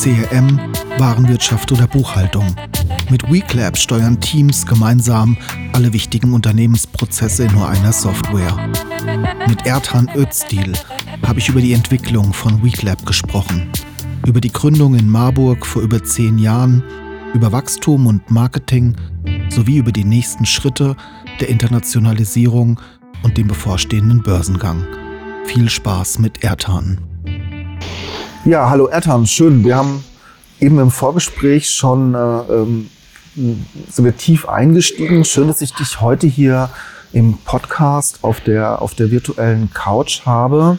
CRM, Warenwirtschaft oder Buchhaltung. Mit WeClap steuern Teams gemeinsam alle wichtigen Unternehmensprozesse in nur einer Software. Mit Ertan Öztil habe ich über die Entwicklung von WeClap gesprochen, über die Gründung in Marburg vor über zehn Jahren, über Wachstum und Marketing sowie über die nächsten Schritte der Internationalisierung und dem bevorstehenden Börsengang. Viel Spaß mit Ertan. Ja, hallo Ertan, schön. Wir haben eben im Vorgespräch schon äh, ähm, sind wir tief eingestiegen. Schön, dass ich dich heute hier im Podcast auf der, auf der virtuellen Couch habe.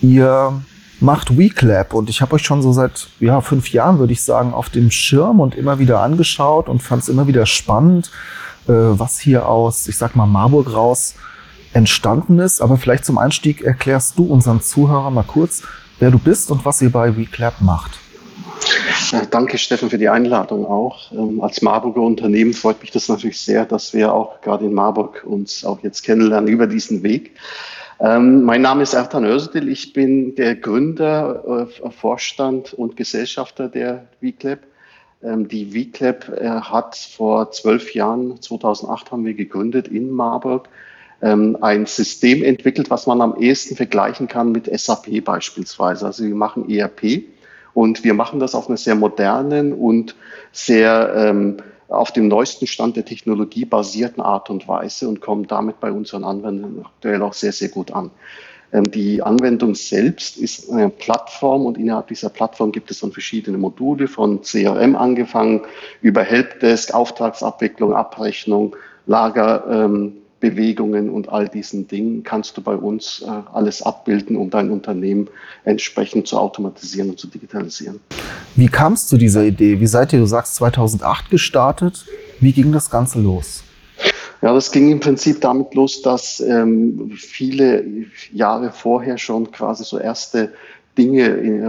Ihr macht WeClap und ich habe euch schon so seit ja, fünf Jahren, würde ich sagen, auf dem Schirm und immer wieder angeschaut und fand es immer wieder spannend, äh, was hier aus, ich sag mal, Marburg raus entstanden ist. Aber vielleicht zum Einstieg erklärst du unseren Zuhörern mal kurz, wer du bist und was ihr bei WeClap macht. Danke, Steffen, für die Einladung auch. Ähm, als Marburger Unternehmen freut mich das natürlich sehr, dass wir auch gerade in Marburg uns auch jetzt kennenlernen über diesen Weg. Ähm, mein Name ist Ertan Özdil. Ich bin der Gründer, äh, Vorstand und Gesellschafter der WeClap. Ähm, die WeClap äh, hat vor zwölf Jahren, 2008 haben wir gegründet in Marburg, ähm, ein System entwickelt, was man am ehesten vergleichen kann mit SAP beispielsweise. Also wir machen ERP und wir machen das auf einer sehr modernen und sehr ähm, auf dem neuesten Stand der Technologie basierten Art und Weise und kommen damit bei unseren Anwendern aktuell auch sehr, sehr gut an. Ähm, die Anwendung selbst ist eine Plattform und innerhalb dieser Plattform gibt es dann verschiedene Module von CRM angefangen über Helpdesk, Auftragsabwicklung, Abrechnung, Lager, ähm, Bewegungen und all diesen Dingen kannst du bei uns äh, alles abbilden, um dein Unternehmen entsprechend zu automatisieren und zu digitalisieren. Wie kam es zu dieser Idee? Wie seid ihr, du sagst, 2008 gestartet? Wie ging das Ganze los? Ja, das ging im Prinzip damit los, dass ähm, viele Jahre vorher schon quasi so erste Dinge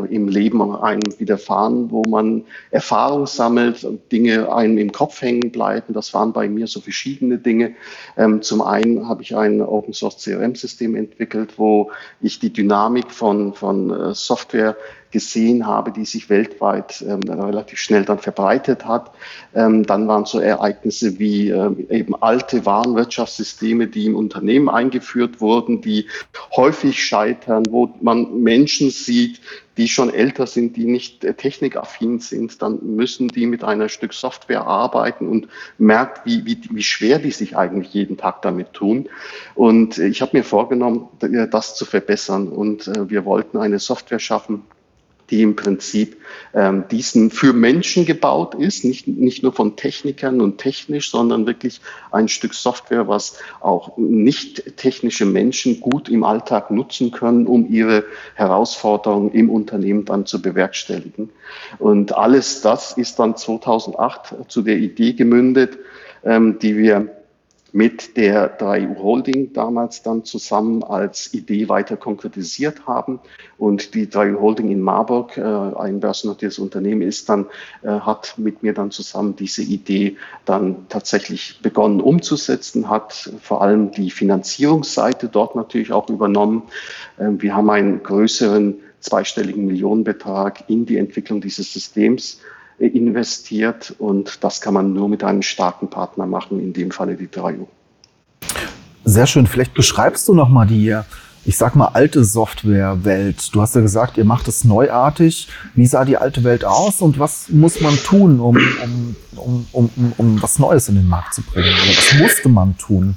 im Leben einem widerfahren, wo man Erfahrung sammelt und Dinge einem im Kopf hängen bleiben. Das waren bei mir so verschiedene Dinge. Ähm, zum einen habe ich ein Open Source CRM System entwickelt, wo ich die Dynamik von, von äh, Software gesehen habe, die sich weltweit ähm, relativ schnell dann verbreitet hat. Ähm, dann waren so Ereignisse wie ähm, eben alte Warenwirtschaftssysteme, die im Unternehmen eingeführt wurden, die häufig scheitern, wo man Menschen sieht, die schon älter sind, die nicht äh, technikaffin sind, dann müssen die mit einer Stück Software arbeiten und merkt, wie, wie, wie schwer die sich eigentlich jeden Tag damit tun. Und ich habe mir vorgenommen, das zu verbessern. Und äh, wir wollten eine Software schaffen, die im Prinzip ähm, diesen für Menschen gebaut ist, nicht, nicht nur von Technikern und technisch, sondern wirklich ein Stück Software, was auch nicht technische Menschen gut im Alltag nutzen können, um ihre Herausforderungen im Unternehmen dann zu bewerkstelligen. Und alles das ist dann 2008 zu der Idee gemündet, ähm, die wir mit der 3U Holding damals dann zusammen als Idee weiter konkretisiert haben. Und die 3U Holding in Marburg, äh, ein börsennotiertes Unternehmen ist dann, äh, hat mit mir dann zusammen diese Idee dann tatsächlich begonnen umzusetzen, hat vor allem die Finanzierungsseite dort natürlich auch übernommen. Äh, wir haben einen größeren zweistelligen Millionenbetrag in die Entwicklung dieses Systems investiert und das kann man nur mit einem starken Partner machen, in dem Falle die 3U. Sehr schön. Vielleicht beschreibst du nochmal die, ich sag mal, alte Softwarewelt. Du hast ja gesagt, ihr macht es neuartig. Wie sah die alte Welt aus und was muss man tun, um, um, um, um, um was Neues in den Markt zu bringen? Oder was musste man tun?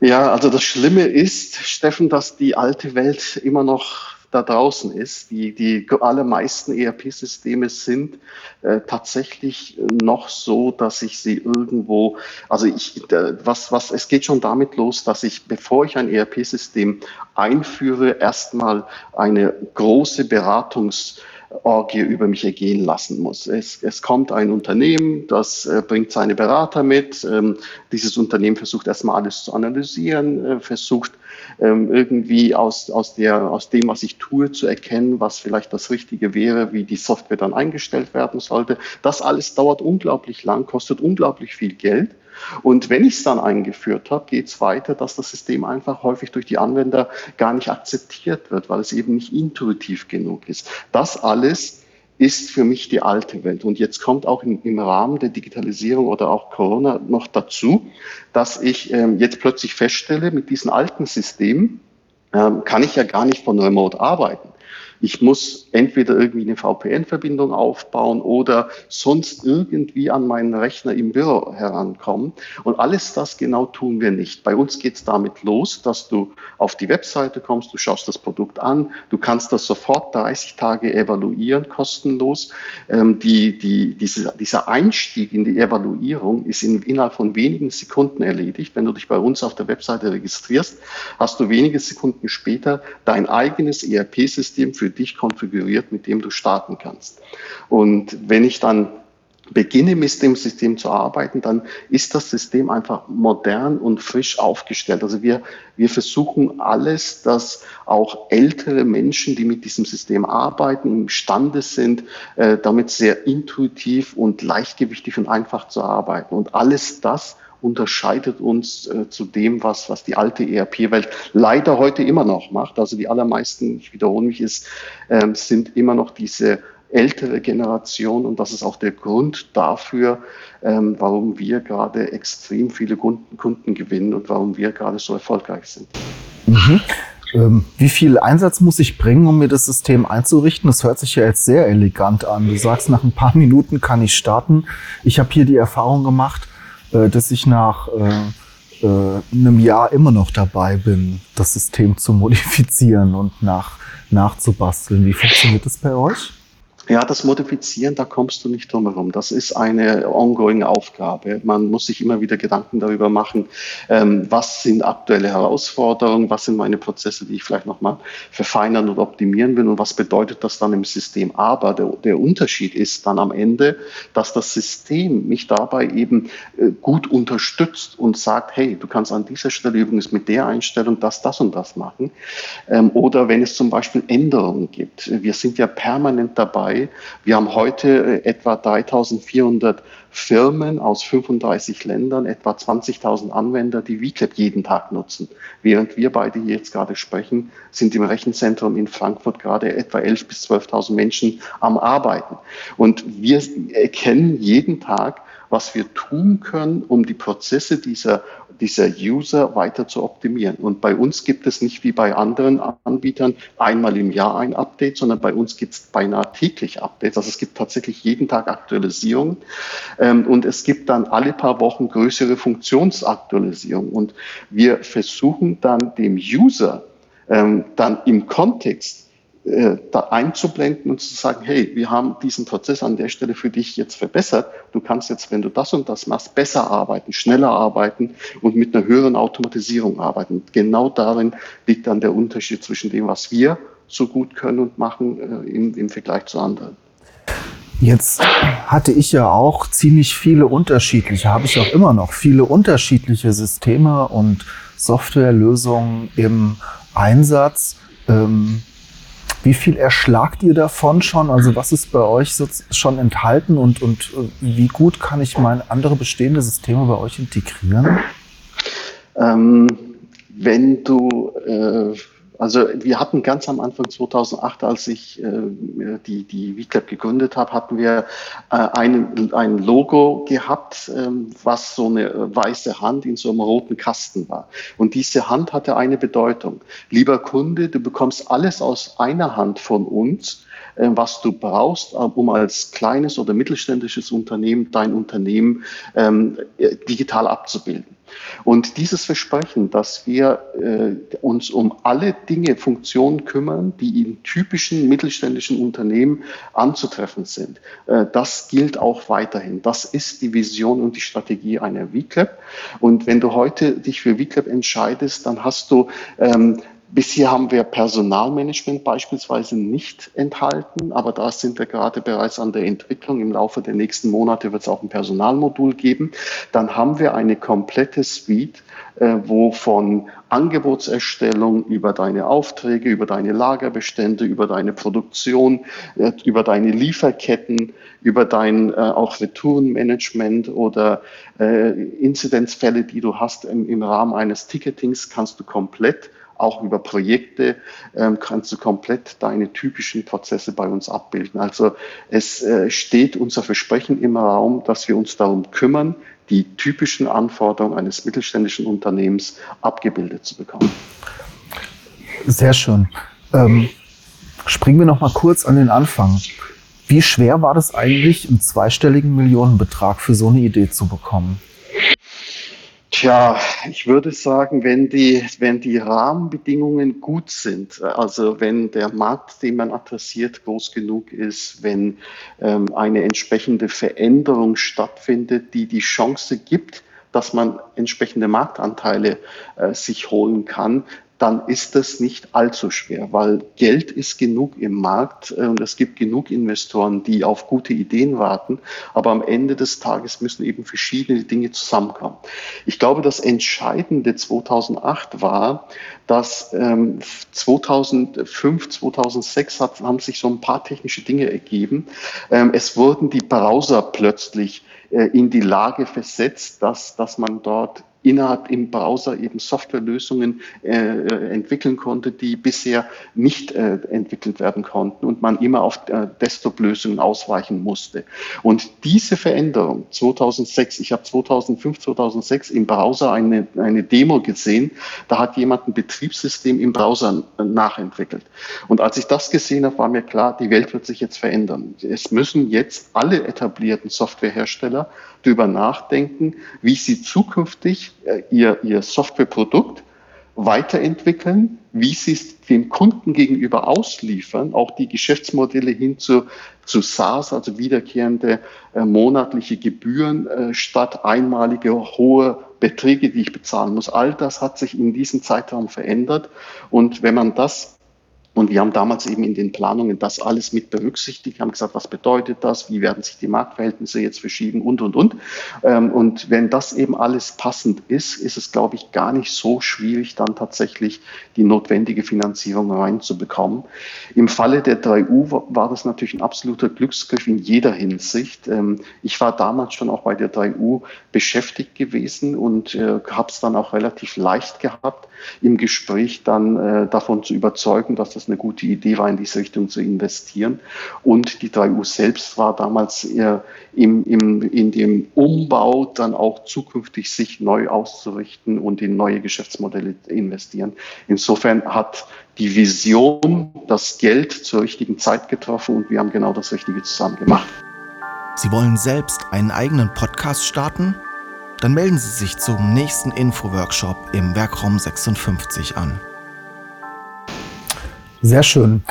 Ja, also das Schlimme ist, Steffen, dass die alte Welt immer noch da draußen ist. Die, die allermeisten ERP-Systeme sind äh, tatsächlich noch so, dass ich sie irgendwo, also ich, was, was, es geht schon damit los, dass ich, bevor ich ein ERP-System einführe, erstmal eine große Beratungs- Orgie über mich ergehen lassen muss. Es, es kommt ein Unternehmen, das äh, bringt seine Berater mit. Ähm, dieses Unternehmen versucht erstmal alles zu analysieren, äh, versucht ähm, irgendwie aus, aus, der, aus dem, was ich tue, zu erkennen, was vielleicht das Richtige wäre, wie die Software dann eingestellt werden sollte. Das alles dauert unglaublich lang, kostet unglaublich viel Geld. Und wenn ich es dann eingeführt habe, geht es weiter, dass das System einfach häufig durch die Anwender gar nicht akzeptiert wird, weil es eben nicht intuitiv genug ist. Das alles ist für mich die alte Welt. Und jetzt kommt auch im, im Rahmen der Digitalisierung oder auch Corona noch dazu, dass ich ähm, jetzt plötzlich feststelle, mit diesen alten Systemen ähm, kann ich ja gar nicht von Remote arbeiten. Ich muss entweder irgendwie eine VPN-Verbindung aufbauen oder sonst irgendwie an meinen Rechner im Büro herankommen. Und alles das genau tun wir nicht. Bei uns geht es damit los, dass du auf die Webseite kommst, du schaust das Produkt an, du kannst das sofort 30 Tage evaluieren, kostenlos. Ähm, die, die, diese, dieser Einstieg in die Evaluierung ist in, innerhalb von wenigen Sekunden erledigt. Wenn du dich bei uns auf der Webseite registrierst, hast du wenige Sekunden später dein eigenes ERP-System für dich konfiguriert, mit dem du starten kannst. Und wenn ich dann beginne mit dem System zu arbeiten, dann ist das System einfach modern und frisch aufgestellt. Also wir, wir versuchen alles, dass auch ältere Menschen, die mit diesem System arbeiten, imstande sind, äh, damit sehr intuitiv und leichtgewichtig und einfach zu arbeiten. Und alles das unterscheidet uns äh, zu dem, was, was die alte ERP-Welt leider heute immer noch macht. Also die allermeisten, ich wiederhole mich, ist, äh, sind immer noch diese ältere Generation und das ist auch der Grund dafür, ähm, warum wir gerade extrem viele Kunden, Kunden gewinnen und warum wir gerade so erfolgreich sind. Mhm. Ähm, wie viel Einsatz muss ich bringen, um mir das System einzurichten? Das hört sich ja jetzt sehr elegant an. Du sagst, nach ein paar Minuten kann ich starten. Ich habe hier die Erfahrung gemacht, äh, dass ich nach äh, äh, einem Jahr immer noch dabei bin, das System zu modifizieren und nach, nachzubasteln. Wie funktioniert das bei euch? Ja, das Modifizieren, da kommst du nicht drum herum. Das ist eine ongoing Aufgabe. Man muss sich immer wieder Gedanken darüber machen, ähm, was sind aktuelle Herausforderungen, was sind meine Prozesse, die ich vielleicht nochmal verfeinern und optimieren will und was bedeutet das dann im System. Aber der, der Unterschied ist dann am Ende, dass das System mich dabei eben äh, gut unterstützt und sagt, hey, du kannst an dieser Stelle übrigens mit der Einstellung das, das und das machen. Ähm, oder wenn es zum Beispiel Änderungen gibt. Wir sind ja permanent dabei, wir haben heute äh, etwa 3400 Firmen aus 35 Ländern, etwa 20.000 Anwender, die VClap jeden Tag nutzen. Während wir beide hier jetzt gerade sprechen, sind im Rechenzentrum in Frankfurt gerade etwa 11.000 bis 12.000 Menschen am Arbeiten. Und wir erkennen jeden Tag, was wir tun können, um die Prozesse dieser dieser User weiter zu optimieren. Und bei uns gibt es nicht wie bei anderen Anbietern einmal im Jahr ein Update, sondern bei uns gibt es beinahe täglich Updates. Also es gibt tatsächlich jeden Tag Aktualisierungen ähm, und es gibt dann alle paar Wochen größere Funktionsaktualisierungen. Und wir versuchen dann dem User ähm, dann im Kontext äh, da einzublenden und zu sagen, hey, wir haben diesen Prozess an der Stelle für dich jetzt verbessert. Du kannst jetzt, wenn du das und das machst, besser arbeiten, schneller arbeiten und mit einer höheren Automatisierung arbeiten. Genau darin liegt dann der Unterschied zwischen dem, was wir so gut können und machen äh, im, im Vergleich zu anderen. Jetzt hatte ich ja auch ziemlich viele unterschiedliche, habe ich auch immer noch viele unterschiedliche Systeme und Softwarelösungen im Einsatz. Ähm, wie viel erschlagt ihr davon schon? Also was ist bei euch schon enthalten und, und äh, wie gut kann ich meine andere bestehende Systeme bei euch integrieren? Ähm, wenn du äh, also wir hatten ganz am Anfang 2008, als ich äh, die, die VClap gegründet habe, hatten wir äh, ein, ein Logo gehabt, ähm, was so eine weiße Hand in so einem roten Kasten war. Und diese Hand hatte eine Bedeutung. Lieber Kunde, du bekommst alles aus einer Hand von uns äh, was du brauchst, äh, um als kleines oder mittelständisches Unternehmen dein Unternehmen ähm, digital abzubilden. Und dieses Versprechen, dass wir äh, uns um alle Dinge, Funktionen kümmern, die in typischen mittelständischen Unternehmen anzutreffen sind, äh, das gilt auch weiterhin. Das ist die Vision und die Strategie einer VClap. Und wenn du heute dich für VClap entscheidest, dann hast du ähm, Bisher haben wir Personalmanagement beispielsweise nicht enthalten, aber da sind wir gerade bereits an der Entwicklung. Im Laufe der nächsten Monate wird es auch ein Personalmodul geben. Dann haben wir eine komplette Suite, äh, wo von Angebotserstellung über deine Aufträge, über deine Lagerbestände, über deine Produktion, äh, über deine Lieferketten, über dein äh, auch Retourenmanagement oder Inzidenzfälle, die du hast im Rahmen eines Ticketings, kannst du komplett auch über Projekte ähm, kannst du komplett deine typischen Prozesse bei uns abbilden. Also es äh, steht unser Versprechen im Raum, dass wir uns darum kümmern, die typischen Anforderungen eines mittelständischen Unternehmens abgebildet zu bekommen. Sehr schön. Ähm, springen wir noch mal kurz an den Anfang. Wie schwer war das eigentlich, einen zweistelligen Millionenbetrag für so eine Idee zu bekommen? Tja, ich würde sagen, wenn die, wenn die Rahmenbedingungen gut sind, also wenn der Markt, den man adressiert, groß genug ist, wenn ähm, eine entsprechende Veränderung stattfindet, die die Chance gibt, dass man entsprechende Marktanteile äh, sich holen kann, dann ist das nicht allzu schwer, weil Geld ist genug im Markt äh, und es gibt genug Investoren, die auf gute Ideen warten. Aber am Ende des Tages müssen eben verschiedene Dinge zusammenkommen. Ich glaube, das Entscheidende 2008 war, dass ähm, 2005, 2006 hat, haben sich so ein paar technische Dinge ergeben. Ähm, es wurden die Browser plötzlich äh, in die Lage versetzt, dass, dass man dort innerhalb im Browser eben Softwarelösungen äh, äh, entwickeln konnte, die bisher nicht äh, entwickelt werden konnten und man immer auf äh, Desktop-Lösungen ausweichen musste. Und diese Veränderung 2006, ich habe 2005, 2006 im Browser eine, eine Demo gesehen, da hat jemand ein Betriebssystem im Browser äh, nachentwickelt. Und als ich das gesehen habe, war mir klar, die Welt wird sich jetzt verändern. Es müssen jetzt alle etablierten Softwarehersteller darüber nachdenken, wie sie zukünftig ihr, ihr Softwareprodukt weiterentwickeln, wie sie es dem Kunden gegenüber ausliefern, auch die Geschäftsmodelle hin zu, zu SaaS, also wiederkehrende äh, monatliche Gebühren äh, statt einmalige hohe Beträge, die ich bezahlen muss. All das hat sich in diesem Zeitraum verändert. Und wenn man das und wir haben damals eben in den Planungen das alles mit berücksichtigt, haben gesagt, was bedeutet das, wie werden sich die Marktverhältnisse jetzt verschieben und, und, und. Ähm, und wenn das eben alles passend ist, ist es, glaube ich, gar nicht so schwierig, dann tatsächlich die notwendige Finanzierung reinzubekommen. Im Falle der 3U war das natürlich ein absoluter Glücksgriff in jeder Hinsicht. Ähm, ich war damals schon auch bei der 3U beschäftigt gewesen und äh, habe es dann auch relativ leicht gehabt, im Gespräch dann äh, davon zu überzeugen, dass das eine gute Idee war, in diese Richtung zu investieren. Und die 3U selbst war damals eher im, im, in dem Umbau dann auch zukünftig sich neu auszurichten und in neue Geschäftsmodelle investieren. Insofern hat die Vision das Geld zur richtigen Zeit getroffen und wir haben genau das Richtige zusammen gemacht. Sie wollen selbst einen eigenen Podcast starten? Dann melden Sie sich zum nächsten Info-Workshop im Werkraum 56 an. Sehr schön.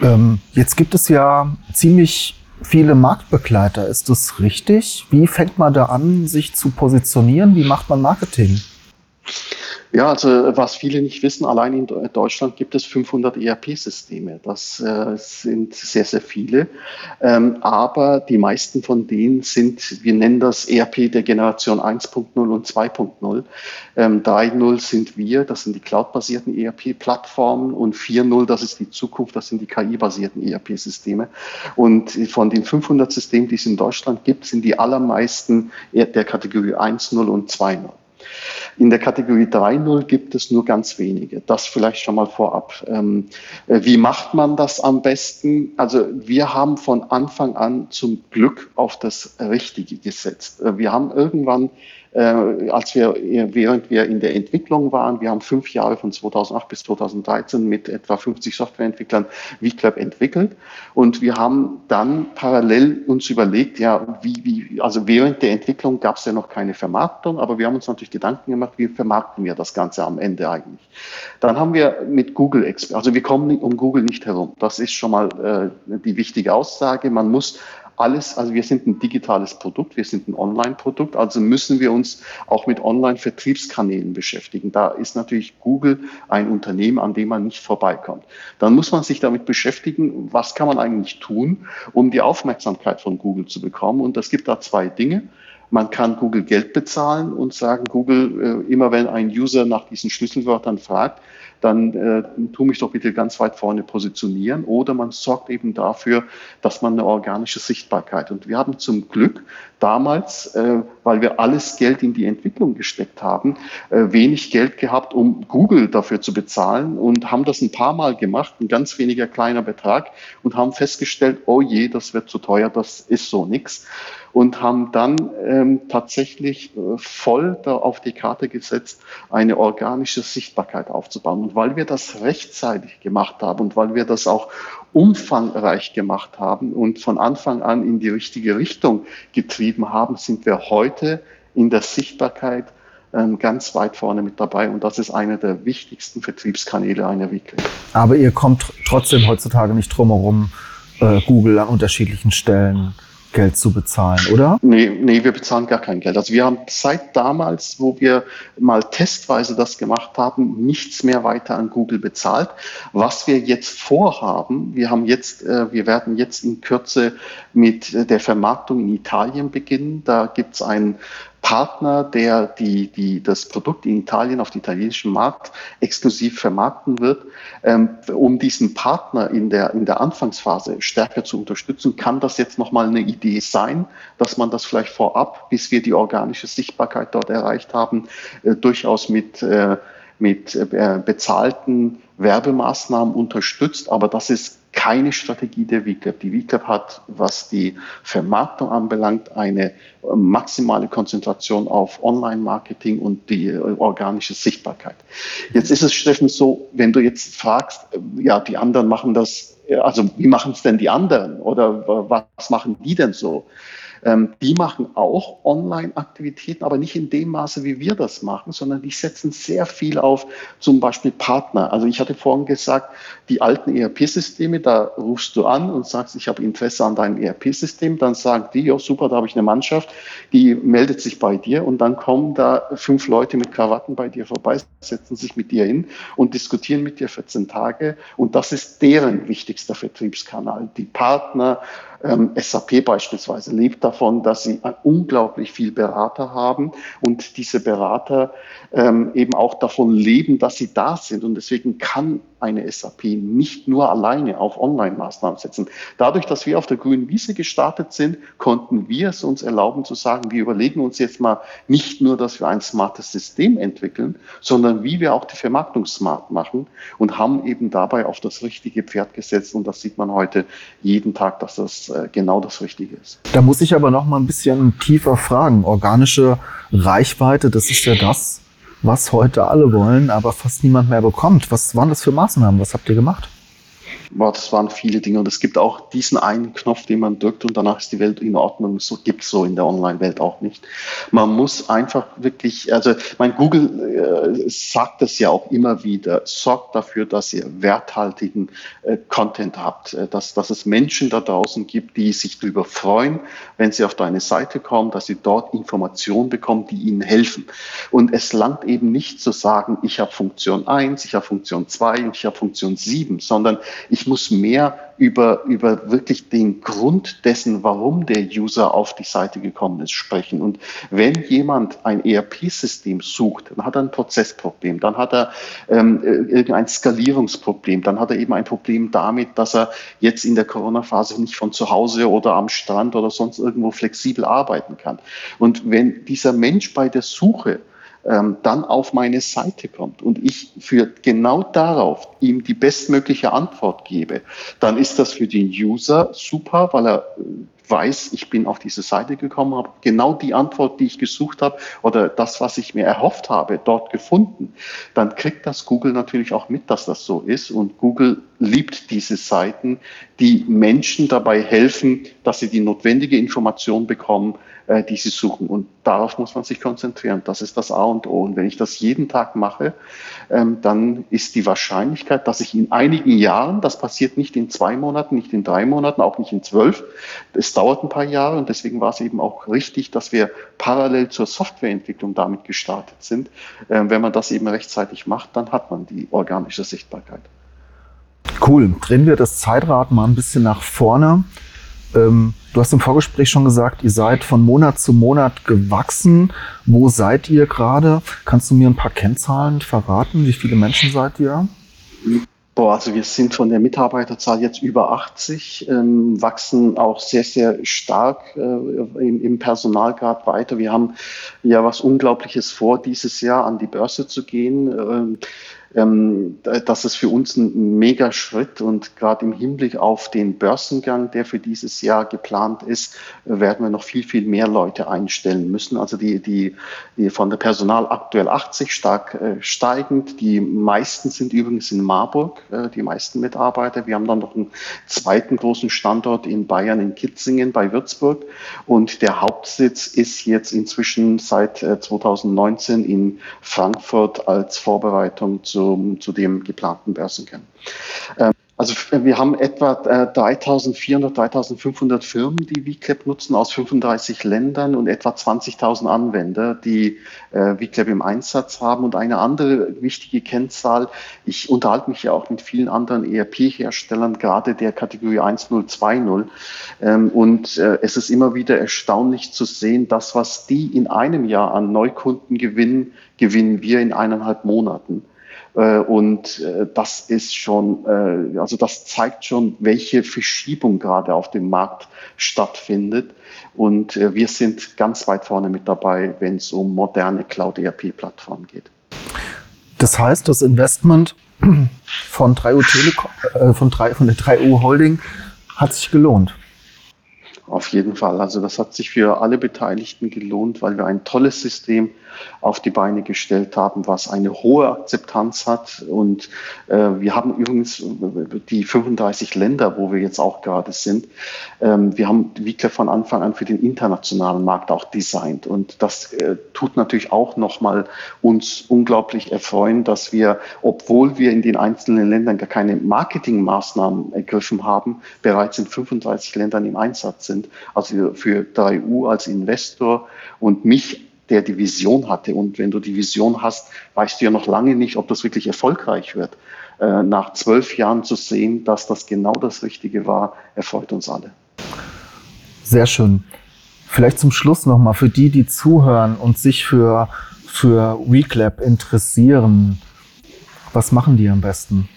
Ähm, jetzt gibt es ja ziemlich viele Marktbegleiter. Ist das richtig? Wie fängt man da an, sich zu positionieren? Wie macht man Marketing? Ja, also was viele nicht wissen, allein in Deutschland gibt es 500 ERP-Systeme. Das äh, sind sehr, sehr viele. Ähm, aber die meisten von denen sind, wir nennen das ERP der Generation 1.0 und 2.0. Ähm, 3.0 sind wir, das sind die cloud-basierten ERP-Plattformen und 4.0, das ist die Zukunft, das sind die KI-basierten ERP-Systeme. Und von den 500 Systemen, die es in Deutschland gibt, sind die allermeisten der Kategorie 1.0 und 2.0. In der Kategorie 3.0 gibt es nur ganz wenige. Das vielleicht schon mal vorab. Ähm, äh, wie macht man das am besten? Also wir haben von Anfang an zum Glück auf das Richtige gesetzt. Äh, wir haben irgendwann als wir, während wir in der Entwicklung waren, wir haben fünf Jahre von 2008 bis 2013 mit etwa 50 Softwareentwicklern VClub entwickelt und wir haben dann parallel uns überlegt, ja, wie, wie also während der Entwicklung gab es ja noch keine Vermarktung, aber wir haben uns natürlich Gedanken gemacht, wie vermarkten wir das Ganze am Ende eigentlich. Dann haben wir mit Google, also wir kommen um Google nicht herum. Das ist schon mal äh, die wichtige Aussage. Man muss alles, also wir sind ein digitales Produkt, wir sind ein Online-Produkt, also müssen wir uns auch mit Online-Vertriebskanälen beschäftigen. Da ist natürlich Google ein Unternehmen, an dem man nicht vorbeikommt. Dann muss man sich damit beschäftigen, was kann man eigentlich tun, um die Aufmerksamkeit von Google zu bekommen. Und es gibt da zwei Dinge. Man kann Google Geld bezahlen und sagen, Google, äh, immer wenn ein User nach diesen Schlüsselwörtern fragt, dann äh, tu mich doch bitte ganz weit vorne positionieren. Oder man sorgt eben dafür, dass man eine organische Sichtbarkeit. Und wir haben zum Glück damals, äh, weil wir alles Geld in die Entwicklung gesteckt haben, äh, wenig Geld gehabt, um Google dafür zu bezahlen und haben das ein paar Mal gemacht, ein ganz weniger kleiner Betrag und haben festgestellt, oh je, das wird zu teuer, das ist so nichts und haben dann ähm, tatsächlich äh, voll da auf die Karte gesetzt, eine organische Sichtbarkeit aufzubauen. Und weil wir das rechtzeitig gemacht haben und weil wir das auch umfangreich gemacht haben und von Anfang an in die richtige Richtung getrieben haben, sind wir heute in der Sichtbarkeit ähm, ganz weit vorne mit dabei und das ist einer der wichtigsten Vertriebskanäle einer Weekly. Aber ihr kommt trotzdem heutzutage nicht drum herum, äh, Google an unterschiedlichen Stellen Geld zu bezahlen, oder? Nee, nee, wir bezahlen gar kein Geld. Also wir haben seit damals, wo wir mal testweise das gemacht haben, nichts mehr weiter an Google bezahlt. Was wir jetzt vorhaben, wir haben jetzt, äh, wir werden jetzt in Kürze mit der Vermarktung in Italien beginnen. Da gibt es ein Partner, der die, die das Produkt in Italien auf dem italienischen Markt exklusiv vermarkten wird. Ähm, um diesen Partner in der, in der Anfangsphase stärker zu unterstützen, kann das jetzt nochmal eine Idee sein, dass man das vielleicht vorab, bis wir die organische Sichtbarkeit dort erreicht haben, äh, durchaus mit, äh, mit äh, bezahlten Werbemaßnahmen unterstützt. Aber das ist keine Strategie der WCAP. Die WCAP hat, was die Vermarktung anbelangt, eine äh, maximale Konzentration auf Online-Marketing und die äh, organische Sichtbarkeit. Jetzt ist es, Steffen, so, wenn du jetzt fragst, äh, ja, die anderen machen das, also wie machen es denn die anderen oder was machen die denn so? Ähm, die machen auch Online-Aktivitäten, aber nicht in dem Maße, wie wir das machen, sondern die setzen sehr viel auf zum Beispiel Partner. Also ich hatte vorhin gesagt, die alten ERP-Systeme, da rufst du an und sagst, ich habe Interesse an deinem ERP-System, dann sagen die, ja super, da habe ich eine Mannschaft, die meldet sich bei dir und dann kommen da fünf Leute mit Krawatten bei dir vorbei, setzen sich mit dir hin und diskutieren mit dir 14 Tage und das ist deren wichtigster Vertriebskanal. Die Partner, ähm, SAP beispielsweise lebt davon, dass sie unglaublich viel Berater haben und diese Berater ähm, eben auch davon leben, dass sie da sind. Und deswegen kann eine SAP nicht nur alleine auf Online-Maßnahmen setzen. Dadurch, dass wir auf der grünen Wiese gestartet sind, konnten wir es uns erlauben zu sagen, wir überlegen uns jetzt mal nicht nur, dass wir ein smartes System entwickeln, sondern wie wir auch die Vermarktung smart machen und haben eben dabei auf das richtige Pferd gesetzt. Und das sieht man heute jeden Tag, dass das äh, genau das Richtige ist. Da muss ich aber noch mal ein bisschen tiefer fragen. Organische Reichweite, das ist ja das, was heute alle wollen, aber fast niemand mehr bekommt. Was waren das für Maßnahmen? Was habt ihr gemacht? Boah, das waren viele Dinge und es gibt auch diesen einen Knopf, den man drückt und danach ist die Welt in Ordnung. So gibt es so in der Online-Welt auch nicht. Man muss einfach wirklich, also mein Google äh, sagt das ja auch immer wieder, sorgt dafür, dass ihr werthaltigen äh, Content habt, äh, dass, dass es Menschen da draußen gibt, die sich darüber freuen, wenn sie auf deine Seite kommen, dass sie dort Informationen bekommen, die ihnen helfen. Und es langt eben nicht zu sagen, ich habe Funktion 1, ich habe Funktion 2 und ich habe Funktion 7, sondern ich ich muss mehr über, über wirklich den Grund dessen, warum der User auf die Seite gekommen ist, sprechen. Und wenn jemand ein ERP-System sucht, dann hat er ein Prozessproblem, dann hat er ähm, irgendein Skalierungsproblem, dann hat er eben ein Problem damit, dass er jetzt in der Corona-Phase nicht von zu Hause oder am Strand oder sonst irgendwo flexibel arbeiten kann. Und wenn dieser Mensch bei der Suche ähm, dann auf meine Seite kommt und ich für genau darauf ihm die bestmögliche Antwort gebe, dann ist das für den User super, weil er äh, weiß, ich bin auf diese Seite gekommen, habe genau die Antwort, die ich gesucht habe oder das, was ich mir erhofft habe, dort gefunden, dann kriegt das Google natürlich auch mit, dass das so ist. Und Google liebt diese Seiten, die Menschen dabei helfen, dass sie die notwendige Information bekommen, äh, die sie suchen. Und darauf muss man sich konzentrieren. Das ist das A und O. Und wenn ich das jeden Tag mache, ähm, dann ist die Wahrscheinlichkeit, dass ich in einigen Jahren, das passiert nicht in zwei Monaten, nicht in drei Monaten, auch nicht in zwölf, es dauert ein paar Jahre und deswegen war es eben auch richtig, dass wir parallel zur Softwareentwicklung damit gestartet sind. Ähm, wenn man das eben rechtzeitig macht, dann hat man die organische Sichtbarkeit. Cool. Drehen wir das Zeitrad mal ein bisschen nach vorne. Ähm, du hast im Vorgespräch schon gesagt, ihr seid von Monat zu Monat gewachsen. Wo seid ihr gerade? Kannst du mir ein paar Kennzahlen verraten? Wie viele Menschen seid ihr? Boah, also wir sind von der Mitarbeiterzahl jetzt über 80, ähm, wachsen auch sehr, sehr stark äh, im, im Personalgrad weiter. Wir haben ja was Unglaubliches vor, dieses Jahr an die Börse zu gehen. Ähm, ähm, das ist für uns ein mega Schritt und gerade im Hinblick auf den Börsengang, der für dieses Jahr geplant ist, werden wir noch viel, viel mehr Leute einstellen müssen. Also die, die, die von der Personal aktuell 80 stark äh, steigend. Die meisten sind übrigens in Marburg, äh, die meisten Mitarbeiter. Wir haben dann noch einen zweiten großen Standort in Bayern, in Kitzingen bei Würzburg. Und der Hauptsitz ist jetzt inzwischen seit äh, 2019 in Frankfurt als Vorbereitung zu zu, zu dem geplanten Börsengang. Ähm, also wir haben etwa äh, 3400, 3500 Firmen, die VClap nutzen aus 35 Ländern und etwa 20.000 Anwender, die äh, VClap im Einsatz haben. Und eine andere wichtige Kennzahl, ich unterhalte mich ja auch mit vielen anderen ERP-Herstellern, gerade der Kategorie 1020. Ähm, und äh, es ist immer wieder erstaunlich zu sehen, das, was die in einem Jahr an Neukunden gewinnen, gewinnen wir in eineinhalb Monaten. Äh, und äh, das ist schon, äh, also das zeigt schon, welche Verschiebung gerade auf dem Markt stattfindet. Und wir sind ganz weit vorne mit dabei, wenn es um moderne Cloud-ERP-Plattformen geht. Das heißt, das Investment von 3U Telekom, äh, von, 3, von der 3U Holding hat sich gelohnt. Auf jeden Fall. Also das hat sich für alle Beteiligten gelohnt, weil wir ein tolles System auf die Beine gestellt haben, was eine hohe Akzeptanz hat. Und äh, wir haben übrigens die 35 Länder, wo wir jetzt auch gerade sind. Ähm, wir haben Wickler von Anfang an für den internationalen Markt auch designt. Und das äh, tut natürlich auch nochmal uns unglaublich erfreuen, dass wir, obwohl wir in den einzelnen Ländern gar keine Marketingmaßnahmen ergriffen haben, bereits in 35 Ländern im Einsatz sind. Also für 3U als Investor und mich der die Vision hatte. Und wenn du die Vision hast, weißt du ja noch lange nicht, ob das wirklich erfolgreich wird. Äh, nach zwölf Jahren zu sehen, dass das genau das Richtige war, erfreut uns alle. Sehr schön. Vielleicht zum Schluss nochmal für die, die zuhören und sich für, für WeClap interessieren. Was machen die am besten?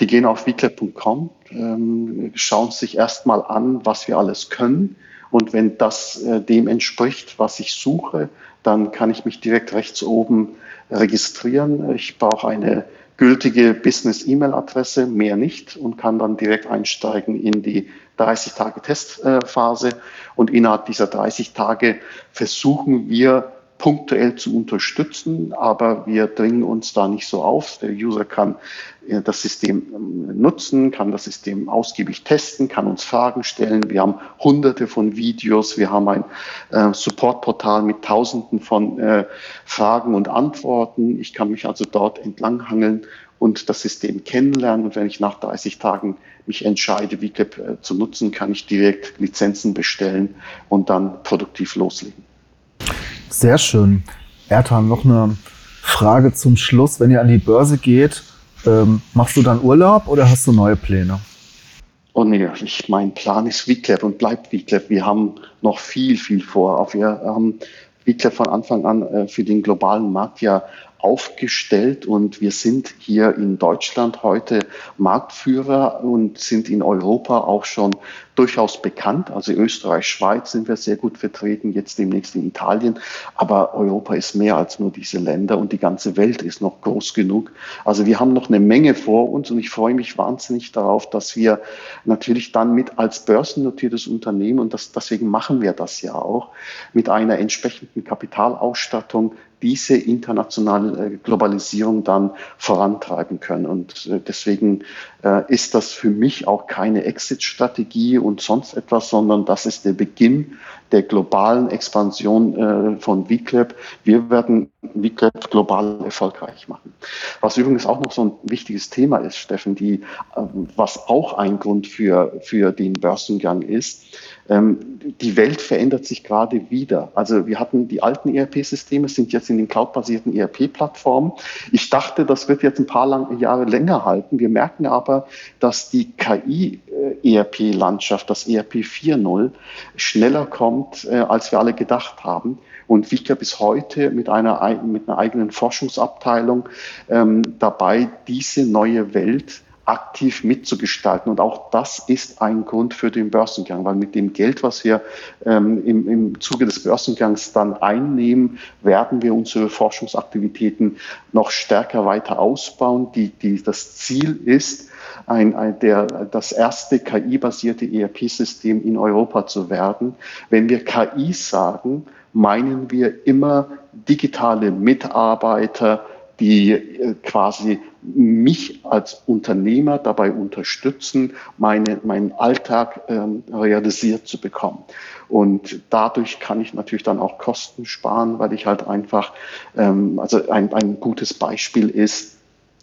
Die gehen auf weeclap.com, ähm, schauen sich erstmal an, was wir alles können und wenn das äh, dem entspricht, was ich suche, dann kann ich mich direkt rechts oben registrieren. Ich brauche eine gültige Business-E-Mail-Adresse, mehr nicht, und kann dann direkt einsteigen in die 30-Tage-Testphase. Und innerhalb dieser 30 Tage versuchen wir punktuell zu unterstützen, aber wir dringen uns da nicht so auf. Der User kann äh, das System ähm, nutzen, kann das System ausgiebig testen, kann uns Fragen stellen. Wir haben hunderte von Videos, wir haben ein äh, Supportportal mit tausenden von äh, Fragen und Antworten. Ich kann mich also dort entlanghangeln und das System kennenlernen. Und wenn ich nach 30 Tagen mich entscheide, VClip äh, zu nutzen, kann ich direkt Lizenzen bestellen und dann produktiv loslegen. Sehr schön. Ertan, noch eine Frage zum Schluss. Wenn ihr an die Börse geht, ähm, machst du dann Urlaub oder hast du neue Pläne? Oh nee, ich, mein Plan ist VClap und bleibt VClap. Wir haben noch viel, viel vor. Wir haben VClap von Anfang an äh, für den globalen Markt ja aufgestellt und wir sind hier in Deutschland heute Marktführer und sind in Europa auch schon durchaus bekannt. Also Österreich, Schweiz sind wir sehr gut vertreten, jetzt demnächst in Italien. Aber Europa ist mehr als nur diese Länder und die ganze Welt ist noch groß genug. Also wir haben noch eine Menge vor uns und ich freue mich wahnsinnig darauf, dass wir natürlich dann mit als börsennotiertes Unternehmen, und das, deswegen machen wir das ja auch, mit einer entsprechenden Kapitalausstattung diese internationale äh, Globalisierung dann vorantreiben können. Und äh, deswegen äh, ist das für mich auch keine Exit-Strategie und sonst etwas, sondern das ist der Beginn der globalen Expansion von VClap. Wir werden VClap global erfolgreich machen. Was übrigens auch noch so ein wichtiges Thema ist, Steffen, die, was auch ein Grund für, für den Börsengang ist, die Welt verändert sich gerade wieder. Also wir hatten die alten ERP-Systeme, sind jetzt in den cloud-basierten ERP-Plattformen. Ich dachte, das wird jetzt ein paar lang, Jahre länger halten. Wir merken aber, dass die KI-ERP-Landschaft, das ERP 4.0, schneller kommt, äh, als wir alle gedacht haben. Und Wichker bis heute mit einer, mit einer eigenen Forschungsabteilung ähm, dabei, diese neue Welt aktiv mitzugestalten. Und auch das ist ein Grund für den Börsengang, weil mit dem Geld, was wir ähm, im, im Zuge des Börsengangs dann einnehmen, werden wir unsere Forschungsaktivitäten noch stärker weiter ausbauen. Die, die, das Ziel ist, ein, ein, der, das erste KI-basierte ERP-System in Europa zu werden. Wenn wir KI sagen, meinen wir immer digitale Mitarbeiter, die äh, quasi mich als Unternehmer dabei unterstützen, meine, meinen Alltag ähm, realisiert zu bekommen. Und dadurch kann ich natürlich dann auch Kosten sparen, weil ich halt einfach, ähm, also ein, ein gutes Beispiel ist,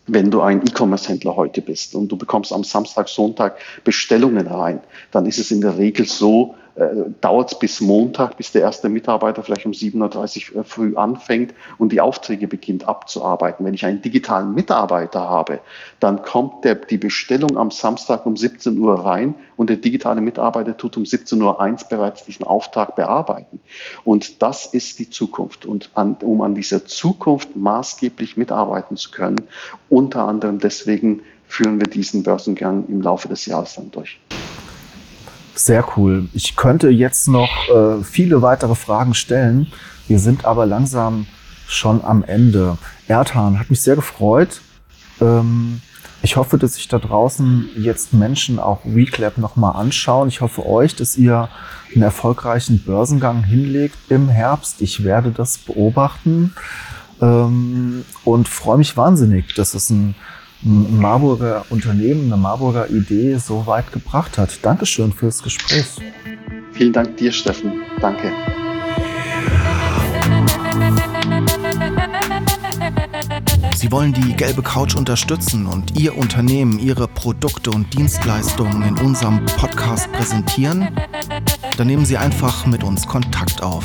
wenn du ein E-Commerce-Händler heute bist und du bekommst am Samstag, Sonntag Bestellungen rein, dann ist es in der Regel so, äh, dauert es bis Montag, bis der erste Mitarbeiter vielleicht um 7.30 Uhr früh anfängt und die Aufträge beginnt abzuarbeiten. Wenn ich einen digitalen Mitarbeiter habe, dann kommt der, die Bestellung am Samstag um 17 Uhr rein und der digitale Mitarbeiter tut um 17.01 Uhr bereits diesen Auftrag bearbeiten. Und das ist die Zukunft. Und an, um an dieser Zukunft maßgeblich mitarbeiten zu können, unter anderem deswegen führen wir diesen Börsengang im Laufe des Jahres dann durch. Sehr cool. Ich könnte jetzt noch äh, viele weitere Fragen stellen. Wir sind aber langsam schon am Ende. Erdhahn hat mich sehr gefreut. Ähm, ich hoffe, dass sich da draußen jetzt Menschen auch WeClap nochmal anschauen. Ich hoffe euch, dass ihr einen erfolgreichen Börsengang hinlegt im Herbst. Ich werde das beobachten ähm, und freue mich wahnsinnig, dass es ein Marburger Unternehmen, eine Marburger Idee so weit gebracht hat. Dankeschön fürs Gespräch. Vielen Dank dir, Steffen. Danke. Sie wollen die gelbe Couch unterstützen und Ihr Unternehmen, Ihre Produkte und Dienstleistungen in unserem Podcast präsentieren? Dann nehmen Sie einfach mit uns Kontakt auf.